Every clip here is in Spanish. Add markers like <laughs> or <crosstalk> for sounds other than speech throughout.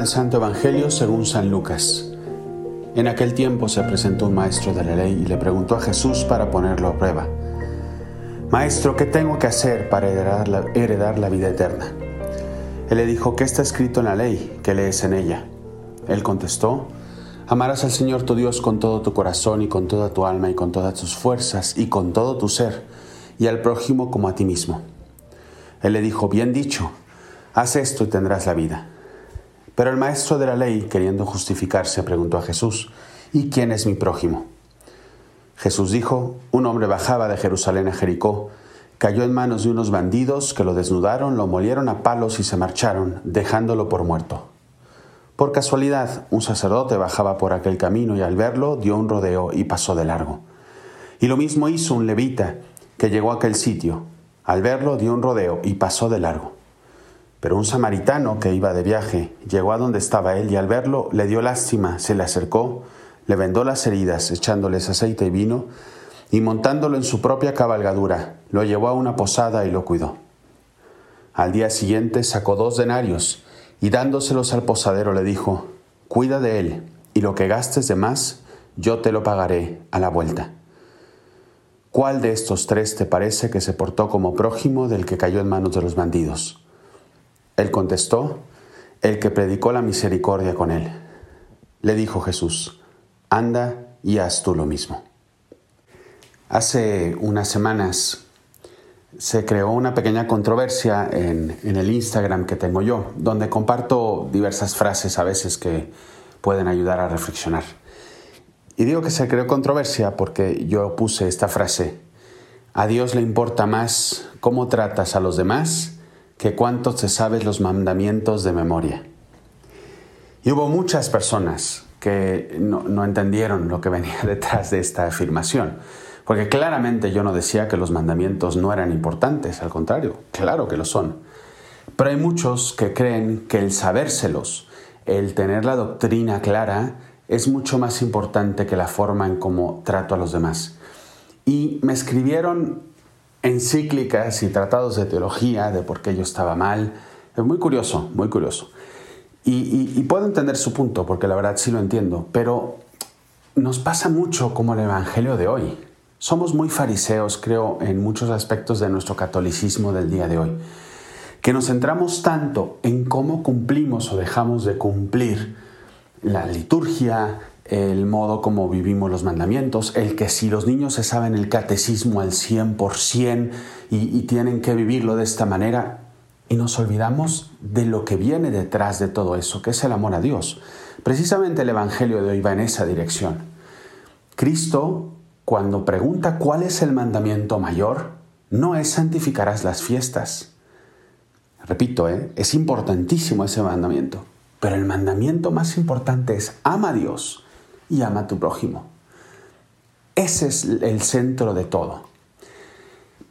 del Santo Evangelio según San Lucas. En aquel tiempo se presentó un maestro de la ley y le preguntó a Jesús para ponerlo a prueba. Maestro, ¿qué tengo que hacer para heredar la, heredar la vida eterna? Él le dijo, ¿qué está escrito en la ley? ¿Qué lees en ella? Él contestó, Amarás al Señor tu Dios con todo tu corazón y con toda tu alma y con todas tus fuerzas y con todo tu ser, y al prójimo como a ti mismo. Él le dijo, bien dicho, haz esto y tendrás la vida. Pero el maestro de la ley, queriendo justificarse, preguntó a Jesús, ¿y quién es mi prójimo? Jesús dijo, un hombre bajaba de Jerusalén a Jericó, cayó en manos de unos bandidos que lo desnudaron, lo molieron a palos y se marcharon, dejándolo por muerto. Por casualidad, un sacerdote bajaba por aquel camino y al verlo dio un rodeo y pasó de largo. Y lo mismo hizo un levita que llegó a aquel sitio. Al verlo dio un rodeo y pasó de largo. Pero un samaritano que iba de viaje llegó a donde estaba él y al verlo le dio lástima, se le acercó, le vendó las heridas echándoles aceite y vino y montándolo en su propia cabalgadura, lo llevó a una posada y lo cuidó. Al día siguiente sacó dos denarios y dándoselos al posadero le dijo, Cuida de él, y lo que gastes de más, yo te lo pagaré a la vuelta. ¿Cuál de estos tres te parece que se portó como prójimo del que cayó en manos de los bandidos? Él contestó, el que predicó la misericordia con él. Le dijo Jesús, anda y haz tú lo mismo. Hace unas semanas se creó una pequeña controversia en, el Instagram que tengo yo, donde comparto diversas frases a veces que pueden ayudar a reflexionar. Y digo que se creó controversia porque yo puse esta frase, a Dios le importa más cómo tratas a los demás que cuánto te sabes los mandamientos de memoria. Y hubo muchas personas que no, entendieron lo que venía <laughs> detrás de esta afirmación, porque claramente yo no decía que los mandamientos no eran importantes, al contrario, claro que lo son. Pero hay muchos que creen que el sabérselos, el tener la doctrina clara, es mucho más importante que la forma en cómo trato a los demás. Y me escribieron encíclicas y tratados de teología de por qué yo estaba mal. Es muy curioso, muy curioso. Y, puedo entender su punto, porque la verdad sí lo entiendo, pero nos pasa mucho como el Evangelio de hoy. Somos muy fariseos, creo, en muchos aspectos de nuestro catolicismo del día de hoy, que nos centramos tanto en cómo cumplimos o dejamos de cumplir la liturgia, el modo como vivimos los mandamientos, el que si los niños se saben el catecismo al 100% y, y tienen que vivirlo de esta manera, y nos olvidamos de lo que viene detrás de todo eso, que es el amor a Dios. Precisamente el Evangelio de hoy va en esa dirección. Cristo, cuando pregunta cuál es el mandamiento mayor, no es santificarás las fiestas. Repito, ¿eh? es importantísimo ese mandamiento, pero el mandamiento más importante es ama a Dios y ama a tu prójimo. Ese es el centro de todo.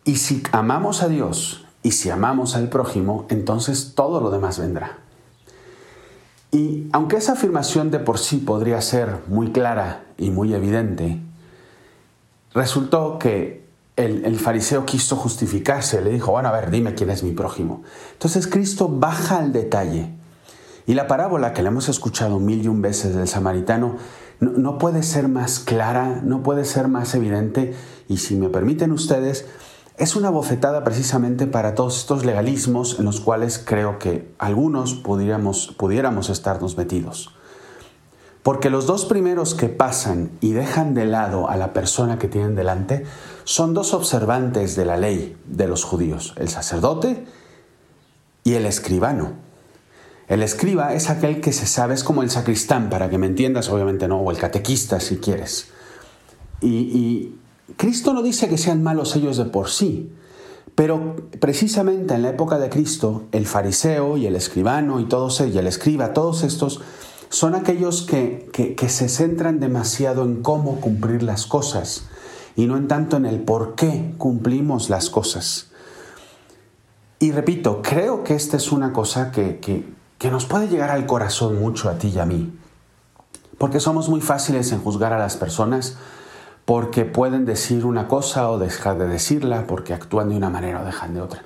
Y si amamos a Dios y si amamos al prójimo, entonces todo lo demás vendrá. Y aunque esa afirmación de por sí podría ser muy clara y muy evidente, resultó que el, el, fariseo quiso justificarse, le dijo, bueno, a ver, dime quién es mi prójimo. Entonces Cristo baja al detalle. Y la parábola que le hemos escuchado mil y un veces del samaritano no, puede ser más clara, no puede ser más evidente y si me permiten ustedes, es una bofetada precisamente para todos estos legalismos en los cuales creo que algunos pudiéramos, estarnos metidos. Porque los dos primeros que pasan y dejan de lado a la persona que tienen delante son dos observantes de la ley de los judíos, el sacerdote y el escribano. El escriba es aquel que se sabe, es como el sacristán, para que me entiendas, obviamente no, o el catequista si quieres. Y, Cristo no dice que sean malos ellos de por sí, pero precisamente en la época de Cristo, el fariseo y el escribano y todos y el escriba, todos estos son aquellos que, que, se centran demasiado en cómo cumplir las cosas y no en tanto en el por qué cumplimos las cosas. Y repito, creo que esta es una cosa que, que nos puede llegar al corazón mucho a ti y a mí. Porque somos muy fáciles en juzgar a las personas porque pueden decir una cosa o dejar de decirla, porque actúan de una manera o dejan de otra.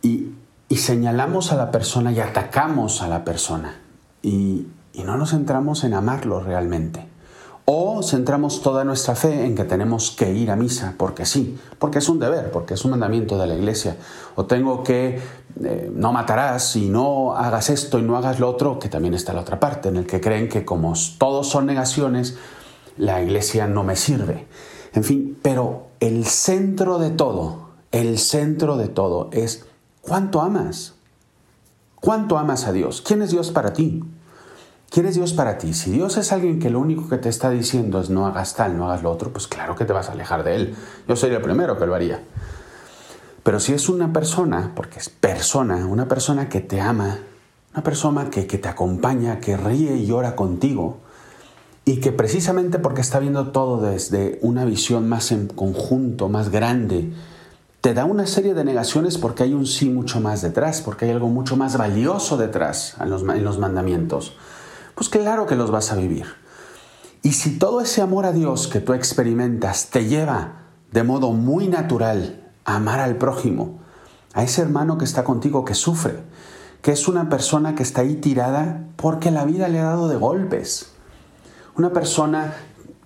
Y, señalamos a la persona y atacamos a la persona y, y no nos centramos en amarlo realmente. O centramos toda nuestra fe en que tenemos que ir a misa, porque sí, porque es un deber, porque es un mandamiento de la iglesia. O tengo que eh, no matarás y no hagas esto y no hagas lo otro, que también está la otra parte, en el que creen que como todos son negaciones, la iglesia no me sirve. En fin, pero el centro de todo, el centro de todo es cuánto amas. ¿Cuánto amas a Dios? ¿Quién es Dios para ti? ¿Quién es Dios para ti? Si Dios es alguien que lo único que te está diciendo es no hagas tal, no hagas lo otro, pues claro que te vas a alejar de Él. Yo sería el primero que lo haría. Pero si es una persona, porque es persona, una persona que te ama, una persona que, te acompaña, que ríe y llora contigo, y que precisamente porque está viendo todo desde una visión más en conjunto, más grande, te da una serie de negaciones porque hay un sí mucho más detrás, porque hay algo mucho más valioso detrás en los, en los mandamientos pues claro que los vas a vivir. Y si todo ese amor a Dios que tú experimentas te lleva de modo muy natural amar al prójimo, a ese hermano que está contigo que sufre, que es una persona que está ahí tirada porque la vida le ha dado de golpes. Una persona,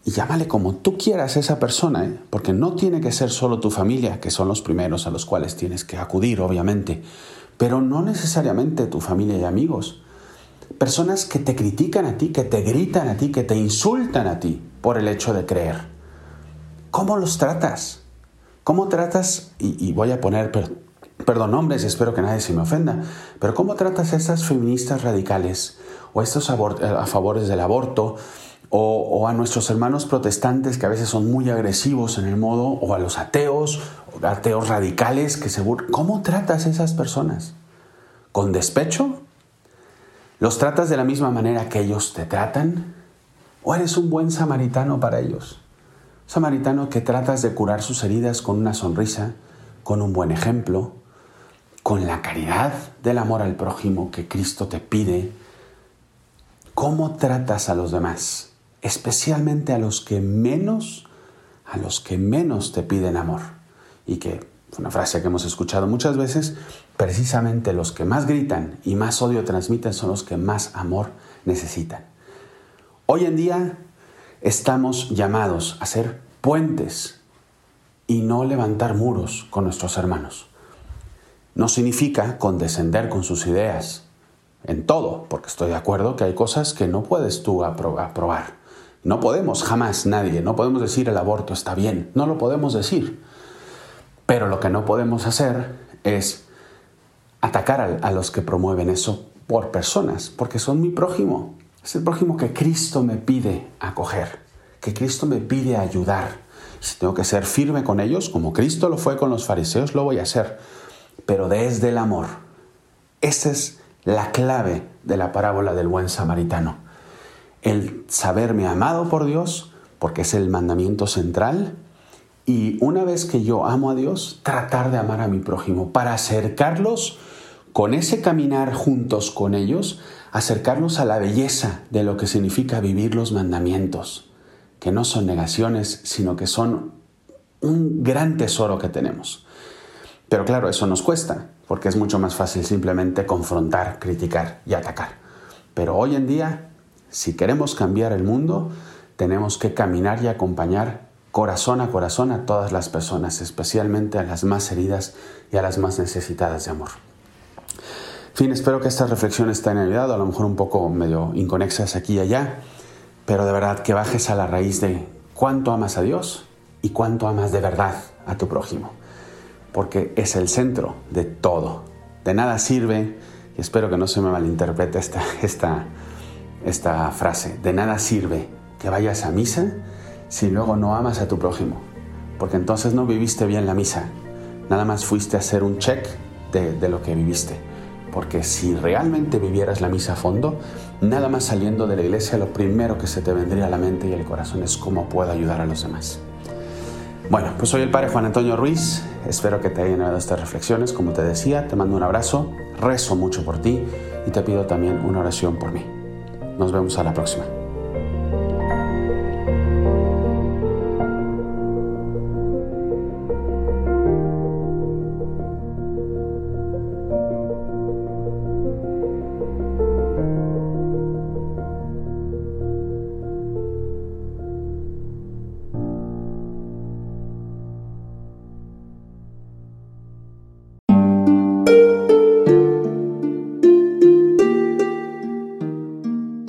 y llámale como tú quieras a esa persona, ¿eh? porque no tiene que ser solo tu familia, que son los primeros a los cuales tienes que acudir, obviamente, pero no necesariamente tu familia y amigos personas que te critican a ti, que te gritan a ti, que te insultan a ti por el hecho de creer. ¿Cómo los tratas? ¿Cómo tratas, y, voy a poner, perdón, nombres, espero que nadie se me ofenda, pero cómo tratas a estas feministas radicales o estos a favores del aborto o, a nuestros hermanos protestantes que a veces son muy agresivos en el modo, o a los ateos, ateos radicales que se ¿Cómo tratas a esas personas? ¿Con despecho? ¿Los tratas de la misma manera que ellos te tratan? ¿O eres un buen samaritano para ellos? Samaritano que tratas de curar sus heridas con una sonrisa, con un buen ejemplo, con la caridad del amor al prójimo que Cristo te pide. ¿Cómo tratas a los demás? Especialmente a los que menos, a los que menos te piden amor. Y que, una frase que hemos escuchado muchas veces, precisamente los que más gritan y más odio transmiten son los que más amor necesitan. Hoy en día estamos llamados a ser puentes y no levantar muros con nuestros hermanos. No significa condescender con sus ideas en todo, porque estoy de acuerdo que hay cosas que no puedes tú aprobar. No podemos jamás nadie, no podemos decir el aborto está bien, no lo podemos decir. Pero lo que no podemos hacer es atacar a, los que promueven eso por personas, porque son mi prójimo. Es el prójimo que Cristo me pide acoger, que Cristo me pide ayudar. Si tengo que ser firme con ellos, como Cristo lo fue con los fariseos, lo voy a hacer, pero desde el amor. Esa es la clave de la parábola del buen samaritano. El saberme amado por Dios, porque es el mandamiento central, y una vez que yo amo a Dios, tratar de amar a mi prójimo para acercarlos con ese caminar juntos con ellos, acercarnos a la belleza de lo que significa vivir los mandamientos, que no son negaciones, sino que son un gran tesoro que tenemos. Pero claro, eso nos cuesta, porque es mucho más fácil simplemente confrontar, criticar y atacar. Pero hoy en día, si queremos cambiar el mundo, tenemos que caminar y acompañar corazón a corazón a todas las personas, especialmente a las más heridas y a las más necesitadas de amor fin, espero que estas reflexiones te hayan ayudado, a lo mejor un poco medio inconexas aquí y allá, pero de verdad que bajes a la raíz de cuánto amas a Dios y cuánto amas de verdad a tu prójimo, porque es el centro de todo. De nada sirve, y espero que no se me malinterprete esta, esta, esta frase, de nada sirve que vayas a misa si luego no amas a tu prójimo, porque entonces no viviste bien la misa, nada más fuiste a hacer un check de, de lo que viviste porque si realmente vivieras la misa a fondo, nada más saliendo de la iglesia, lo primero que se te vendría a la mente y al corazón es cómo puedo ayudar a los demás. Bueno, pues soy el Padre Juan Antonio Ruiz, espero que te hayan dado estas reflexiones, como te decía, te mando un abrazo, rezo mucho por ti y te pido también una oración por mí. Nos vemos a la próxima.